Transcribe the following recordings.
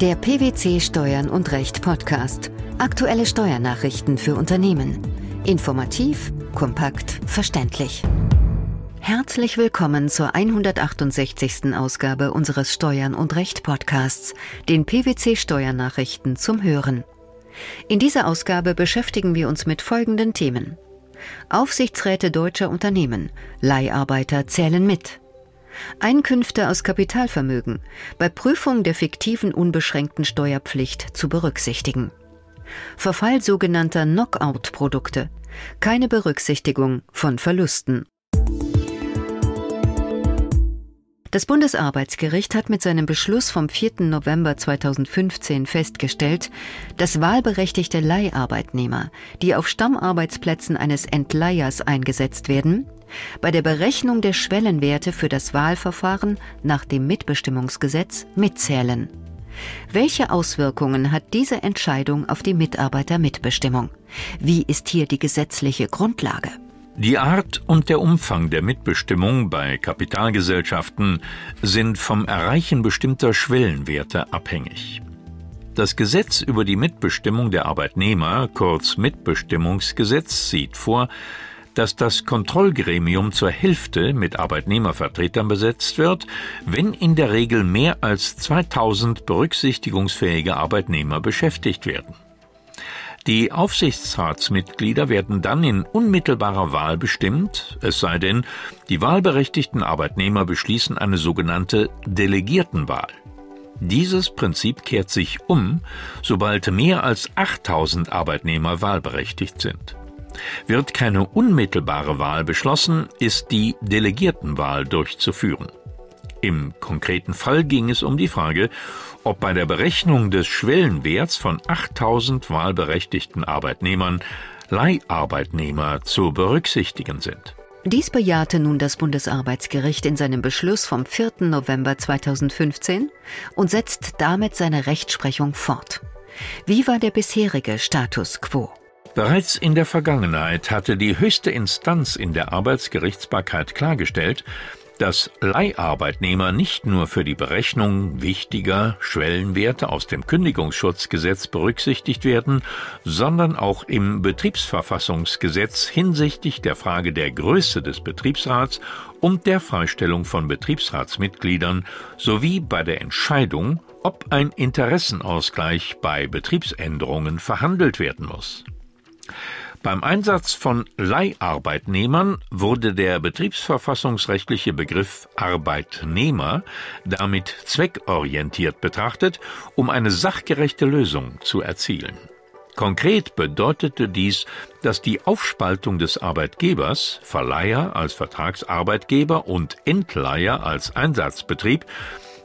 Der PwC Steuern und Recht Podcast. Aktuelle Steuernachrichten für Unternehmen. Informativ, kompakt, verständlich. Herzlich willkommen zur 168. Ausgabe unseres Steuern und Recht Podcasts, den PwC Steuernachrichten zum Hören. In dieser Ausgabe beschäftigen wir uns mit folgenden Themen. Aufsichtsräte deutscher Unternehmen, Leiharbeiter zählen mit. Einkünfte aus Kapitalvermögen bei Prüfung der fiktiven unbeschränkten Steuerpflicht zu berücksichtigen. Verfall sogenannter Knockout-Produkte. Keine Berücksichtigung von Verlusten. Das Bundesarbeitsgericht hat mit seinem Beschluss vom 4. November 2015 festgestellt, dass wahlberechtigte Leiharbeitnehmer, die auf Stammarbeitsplätzen eines Entleihers eingesetzt werden, bei der Berechnung der Schwellenwerte für das Wahlverfahren nach dem Mitbestimmungsgesetz mitzählen. Welche Auswirkungen hat diese Entscheidung auf die Mitarbeitermitbestimmung? Wie ist hier die gesetzliche Grundlage? Die Art und der Umfang der Mitbestimmung bei Kapitalgesellschaften sind vom Erreichen bestimmter Schwellenwerte abhängig. Das Gesetz über die Mitbestimmung der Arbeitnehmer, kurz Mitbestimmungsgesetz, sieht vor, dass das Kontrollgremium zur Hälfte mit Arbeitnehmervertretern besetzt wird, wenn in der Regel mehr als 2000 berücksichtigungsfähige Arbeitnehmer beschäftigt werden. Die Aufsichtsratsmitglieder werden dann in unmittelbarer Wahl bestimmt, es sei denn, die wahlberechtigten Arbeitnehmer beschließen eine sogenannte Delegiertenwahl. Dieses Prinzip kehrt sich um, sobald mehr als 8000 Arbeitnehmer wahlberechtigt sind. Wird keine unmittelbare Wahl beschlossen, ist die Delegiertenwahl durchzuführen. Im konkreten Fall ging es um die Frage, ob bei der Berechnung des Schwellenwerts von 8000 wahlberechtigten Arbeitnehmern Leiharbeitnehmer zu berücksichtigen sind. Dies bejahte nun das Bundesarbeitsgericht in seinem Beschluss vom 4. November 2015 und setzt damit seine Rechtsprechung fort. Wie war der bisherige Status quo? Bereits in der Vergangenheit hatte die höchste Instanz in der Arbeitsgerichtsbarkeit klargestellt, dass Leiharbeitnehmer nicht nur für die Berechnung wichtiger Schwellenwerte aus dem Kündigungsschutzgesetz berücksichtigt werden, sondern auch im Betriebsverfassungsgesetz hinsichtlich der Frage der Größe des Betriebsrats und der Freistellung von Betriebsratsmitgliedern sowie bei der Entscheidung, ob ein Interessenausgleich bei Betriebsänderungen verhandelt werden muss. Beim Einsatz von Leiharbeitnehmern wurde der betriebsverfassungsrechtliche Begriff Arbeitnehmer damit zweckorientiert betrachtet, um eine sachgerechte Lösung zu erzielen. Konkret bedeutete dies, dass die Aufspaltung des Arbeitgebers, Verleiher als Vertragsarbeitgeber und Entleiher als Einsatzbetrieb,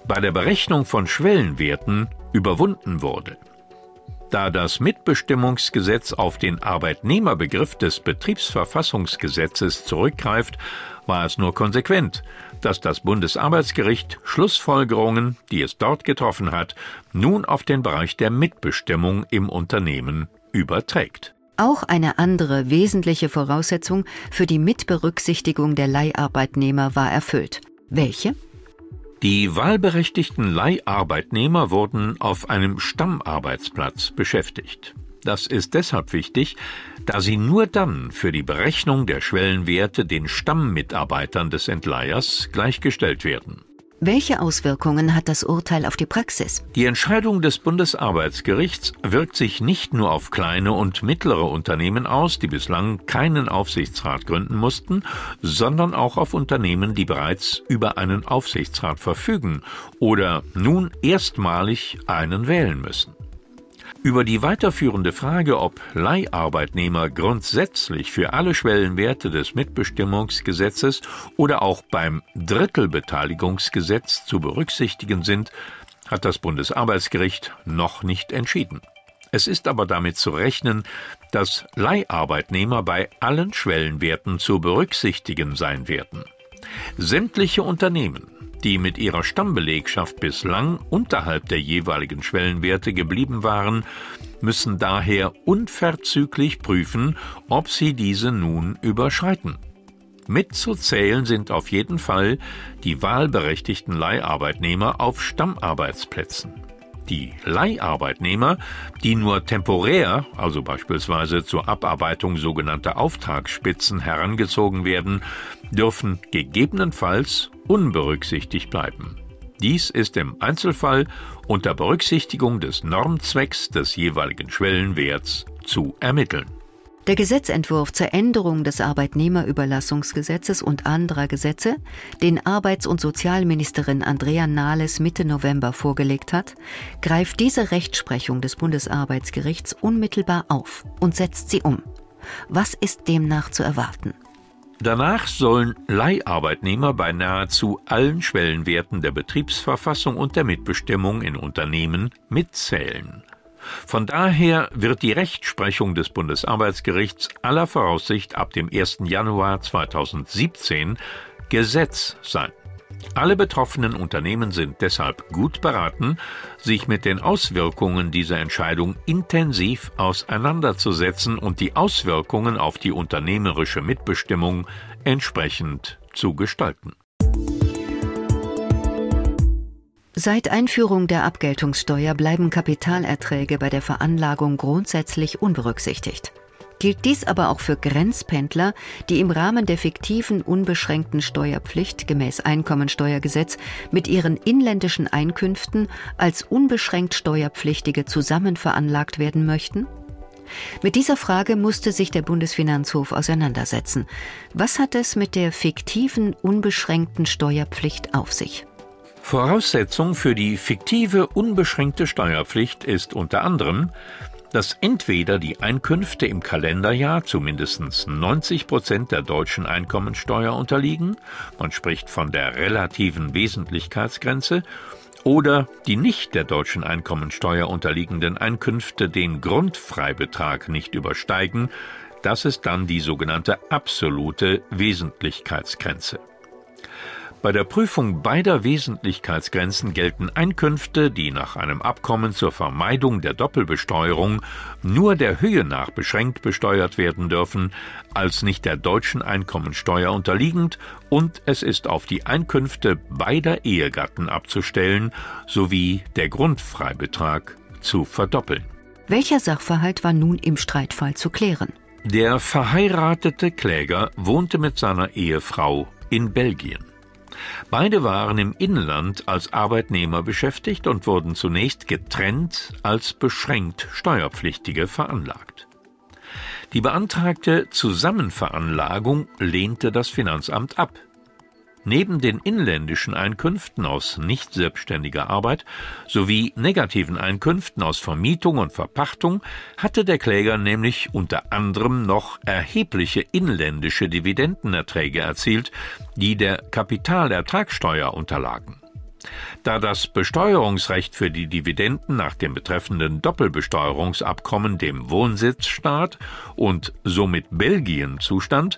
bei der Berechnung von Schwellenwerten überwunden wurde. Da das Mitbestimmungsgesetz auf den Arbeitnehmerbegriff des Betriebsverfassungsgesetzes zurückgreift, war es nur konsequent, dass das Bundesarbeitsgericht Schlussfolgerungen, die es dort getroffen hat, nun auf den Bereich der Mitbestimmung im Unternehmen überträgt. Auch eine andere wesentliche Voraussetzung für die Mitberücksichtigung der Leiharbeitnehmer war erfüllt. Welche? Die wahlberechtigten Leiharbeitnehmer wurden auf einem Stammarbeitsplatz beschäftigt. Das ist deshalb wichtig, da sie nur dann für die Berechnung der Schwellenwerte den Stammmitarbeitern des Entleihers gleichgestellt werden. Welche Auswirkungen hat das Urteil auf die Praxis? Die Entscheidung des Bundesarbeitsgerichts wirkt sich nicht nur auf kleine und mittlere Unternehmen aus, die bislang keinen Aufsichtsrat gründen mussten, sondern auch auf Unternehmen, die bereits über einen Aufsichtsrat verfügen oder nun erstmalig einen wählen müssen. Über die weiterführende Frage, ob Leiharbeitnehmer grundsätzlich für alle Schwellenwerte des Mitbestimmungsgesetzes oder auch beim Drittelbeteiligungsgesetz zu berücksichtigen sind, hat das Bundesarbeitsgericht noch nicht entschieden. Es ist aber damit zu rechnen, dass Leiharbeitnehmer bei allen Schwellenwerten zu berücksichtigen sein werden. Sämtliche Unternehmen, die mit ihrer Stammbelegschaft bislang unterhalb der jeweiligen Schwellenwerte geblieben waren, müssen daher unverzüglich prüfen, ob sie diese nun überschreiten. Mitzuzählen sind auf jeden Fall die wahlberechtigten Leiharbeitnehmer auf Stammarbeitsplätzen. Die Leiharbeitnehmer, die nur temporär, also beispielsweise zur Abarbeitung sogenannter Auftragsspitzen herangezogen werden, dürfen gegebenenfalls unberücksichtigt bleiben. Dies ist im Einzelfall unter Berücksichtigung des Normzwecks des jeweiligen Schwellenwerts zu ermitteln. Der Gesetzentwurf zur Änderung des Arbeitnehmerüberlassungsgesetzes und anderer Gesetze, den Arbeits- und Sozialministerin Andrea Nahles Mitte November vorgelegt hat, greift diese Rechtsprechung des Bundesarbeitsgerichts unmittelbar auf und setzt sie um. Was ist demnach zu erwarten? Danach sollen Leiharbeitnehmer bei nahezu allen Schwellenwerten der Betriebsverfassung und der Mitbestimmung in Unternehmen mitzählen. Von daher wird die Rechtsprechung des Bundesarbeitsgerichts aller Voraussicht ab dem 1. Januar 2017 Gesetz sein. Alle betroffenen Unternehmen sind deshalb gut beraten, sich mit den Auswirkungen dieser Entscheidung intensiv auseinanderzusetzen und die Auswirkungen auf die unternehmerische Mitbestimmung entsprechend zu gestalten. Seit Einführung der Abgeltungssteuer bleiben Kapitalerträge bei der Veranlagung grundsätzlich unberücksichtigt. Gilt dies aber auch für Grenzpendler, die im Rahmen der fiktiven unbeschränkten Steuerpflicht gemäß Einkommensteuergesetz mit ihren inländischen Einkünften als unbeschränkt Steuerpflichtige zusammen veranlagt werden möchten? Mit dieser Frage musste sich der Bundesfinanzhof auseinandersetzen. Was hat es mit der fiktiven unbeschränkten Steuerpflicht auf sich? Voraussetzung für die fiktive unbeschränkte Steuerpflicht ist unter anderem, dass entweder die Einkünfte im Kalenderjahr zu mindestens 90 Prozent der deutschen Einkommensteuer unterliegen, man spricht von der relativen Wesentlichkeitsgrenze, oder die nicht der deutschen Einkommensteuer unterliegenden Einkünfte den Grundfreibetrag nicht übersteigen, das ist dann die sogenannte absolute Wesentlichkeitsgrenze. Bei der Prüfung beider Wesentlichkeitsgrenzen gelten Einkünfte, die nach einem Abkommen zur Vermeidung der Doppelbesteuerung nur der Höhe nach beschränkt besteuert werden dürfen, als nicht der deutschen Einkommensteuer unterliegend und es ist auf die Einkünfte beider Ehegatten abzustellen sowie der Grundfreibetrag zu verdoppeln. Welcher Sachverhalt war nun im Streitfall zu klären? Der verheiratete Kläger wohnte mit seiner Ehefrau in Belgien. Beide waren im Inland als Arbeitnehmer beschäftigt und wurden zunächst getrennt als beschränkt Steuerpflichtige veranlagt. Die beantragte Zusammenveranlagung lehnte das Finanzamt ab. Neben den inländischen Einkünften aus nicht selbstständiger Arbeit sowie negativen Einkünften aus Vermietung und Verpachtung hatte der Kläger nämlich unter anderem noch erhebliche inländische Dividendenerträge erzielt, die der Kapitalertragssteuer unterlagen. Da das Besteuerungsrecht für die Dividenden nach dem betreffenden Doppelbesteuerungsabkommen dem Wohnsitzstaat und somit Belgien zustand,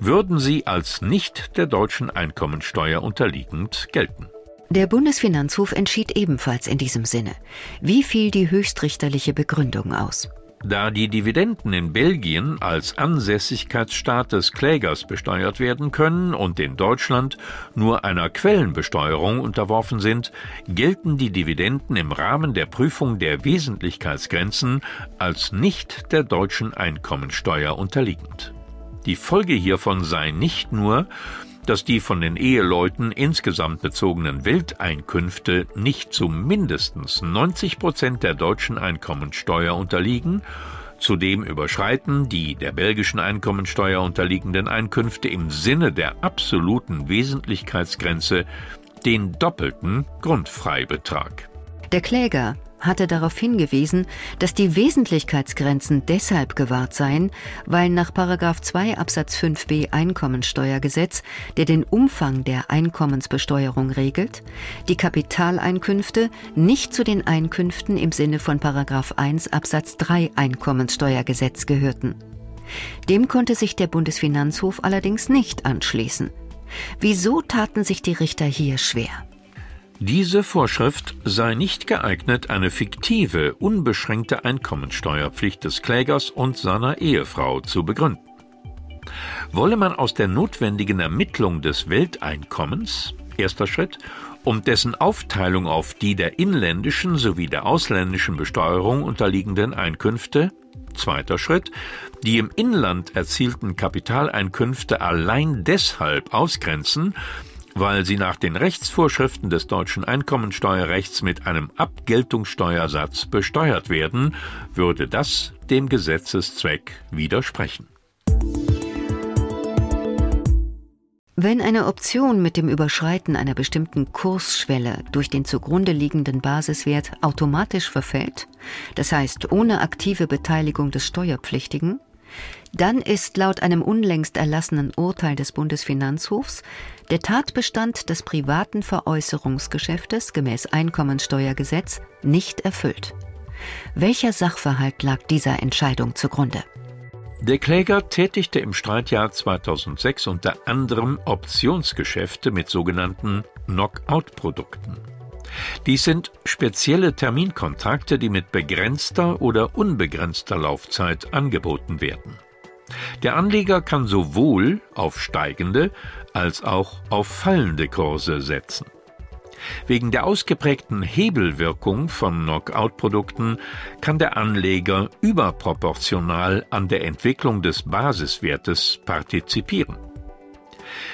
würden sie als nicht der deutschen Einkommensteuer unterliegend gelten. Der Bundesfinanzhof entschied ebenfalls in diesem Sinne. Wie fiel die höchstrichterliche Begründung aus? Da die Dividenden in Belgien als Ansässigkeitsstaat des Klägers besteuert werden können und in Deutschland nur einer Quellenbesteuerung unterworfen sind, gelten die Dividenden im Rahmen der Prüfung der Wesentlichkeitsgrenzen als nicht der deutschen Einkommensteuer unterliegend. Die Folge hiervon sei nicht nur, dass die von den Eheleuten insgesamt bezogenen Welteinkünfte nicht zu mindestens 90 Prozent der deutschen Einkommensteuer unterliegen, Zudem überschreiten die der belgischen Einkommensteuer unterliegenden Einkünfte im Sinne der absoluten Wesentlichkeitsgrenze den doppelten Grundfreibetrag. Der Kläger hatte darauf hingewiesen, dass die Wesentlichkeitsgrenzen deshalb gewahrt seien, weil nach 2 Absatz 5b Einkommensteuergesetz, der den Umfang der Einkommensbesteuerung regelt, die Kapitaleinkünfte nicht zu den Einkünften im Sinne von 1 Absatz 3 Einkommenssteuergesetz gehörten. Dem konnte sich der Bundesfinanzhof allerdings nicht anschließen. Wieso taten sich die Richter hier schwer? Diese Vorschrift sei nicht geeignet, eine fiktive, unbeschränkte Einkommensteuerpflicht des Klägers und seiner Ehefrau zu begründen. Wolle man aus der notwendigen Ermittlung des Welteinkommens, erster Schritt, und dessen Aufteilung auf die der inländischen sowie der ausländischen Besteuerung unterliegenden Einkünfte Zweiter Schritt, die im Inland erzielten Kapitaleinkünfte allein deshalb ausgrenzen, weil sie nach den Rechtsvorschriften des deutschen Einkommensteuerrechts mit einem Abgeltungssteuersatz besteuert werden, würde das dem Gesetzeszweck widersprechen. Wenn eine Option mit dem Überschreiten einer bestimmten Kursschwelle durch den zugrunde liegenden Basiswert automatisch verfällt, das heißt ohne aktive Beteiligung des Steuerpflichtigen, dann ist laut einem unlängst erlassenen Urteil des Bundesfinanzhofs der Tatbestand des privaten Veräußerungsgeschäftes gemäß Einkommensteuergesetz nicht erfüllt. Welcher Sachverhalt lag dieser Entscheidung zugrunde? Der Kläger tätigte im Streitjahr 2006 unter anderem Optionsgeschäfte mit sogenannten Knockout-Produkten. Dies sind spezielle Terminkontrakte, die mit begrenzter oder unbegrenzter Laufzeit angeboten werden. Der Anleger kann sowohl auf steigende als auch auf fallende Kurse setzen. Wegen der ausgeprägten Hebelwirkung von Knockout-Produkten kann der Anleger überproportional an der Entwicklung des Basiswertes partizipieren.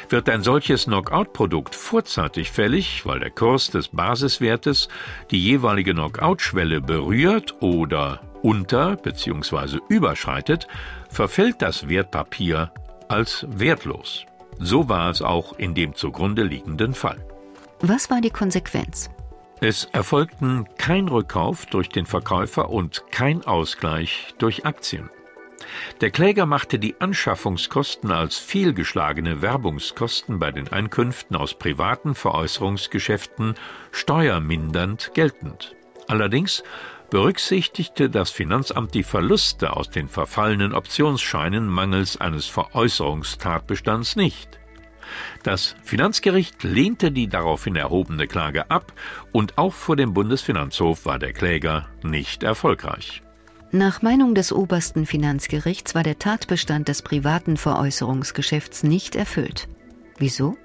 Wird ein solches Knockout-Produkt vorzeitig fällig, weil der Kurs des Basiswertes die jeweilige Knockout-Schwelle berührt oder unter bzw. überschreitet, verfällt das Wertpapier als wertlos. So war es auch in dem zugrunde liegenden Fall. Was war die Konsequenz? Es erfolgten kein Rückkauf durch den Verkäufer und kein Ausgleich durch Aktien. Der Kläger machte die Anschaffungskosten als fehlgeschlagene Werbungskosten bei den Einkünften aus privaten Veräußerungsgeschäften steuermindernd geltend. Allerdings berücksichtigte das Finanzamt die Verluste aus den verfallenen Optionsscheinen mangels eines Veräußerungstatbestands nicht. Das Finanzgericht lehnte die daraufhin erhobene Klage ab und auch vor dem Bundesfinanzhof war der Kläger nicht erfolgreich. Nach Meinung des obersten Finanzgerichts war der Tatbestand des privaten Veräußerungsgeschäfts nicht erfüllt. Wieso?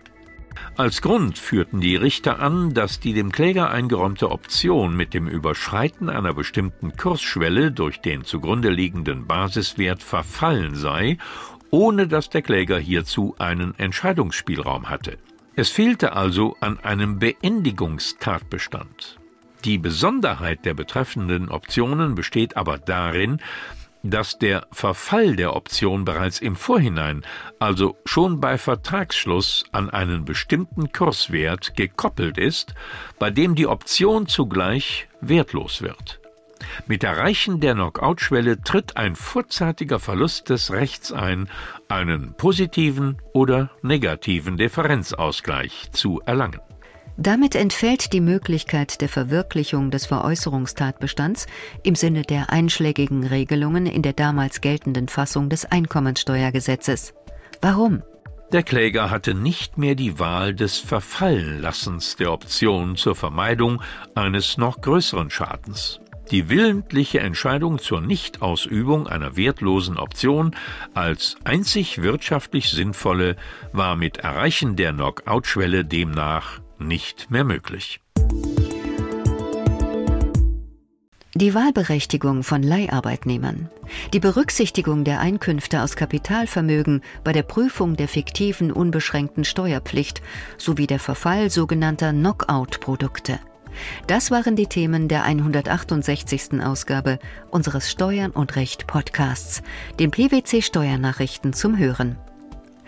Als Grund führten die Richter an, dass die dem Kläger eingeräumte Option mit dem Überschreiten einer bestimmten Kursschwelle durch den zugrunde liegenden Basiswert verfallen sei ohne dass der Kläger hierzu einen Entscheidungsspielraum hatte. Es fehlte also an einem Beendigungstatbestand. Die Besonderheit der betreffenden Optionen besteht aber darin, dass der Verfall der Option bereits im Vorhinein, also schon bei Vertragsschluss, an einen bestimmten Kurswert gekoppelt ist, bei dem die Option zugleich wertlos wird. Mit Erreichen der Knockout-Schwelle tritt ein vorzeitiger Verlust des Rechts ein, einen positiven oder negativen Differenzausgleich zu erlangen. Damit entfällt die Möglichkeit der Verwirklichung des Veräußerungstatbestands im Sinne der einschlägigen Regelungen in der damals geltenden Fassung des Einkommensteuergesetzes. Warum? Der Kläger hatte nicht mehr die Wahl des Verfallenlassens der Option zur Vermeidung eines noch größeren Schadens. Die willentliche Entscheidung zur Nichtausübung einer wertlosen Option als einzig wirtschaftlich sinnvolle war mit Erreichen der Knockout-Schwelle demnach nicht mehr möglich. Die Wahlberechtigung von Leiharbeitnehmern, die Berücksichtigung der Einkünfte aus Kapitalvermögen bei der Prüfung der fiktiven unbeschränkten Steuerpflicht sowie der Verfall sogenannter Knockout-Produkte. Das waren die Themen der 168. Ausgabe unseres Steuern und Recht Podcasts, den PwC Steuernachrichten zum Hören.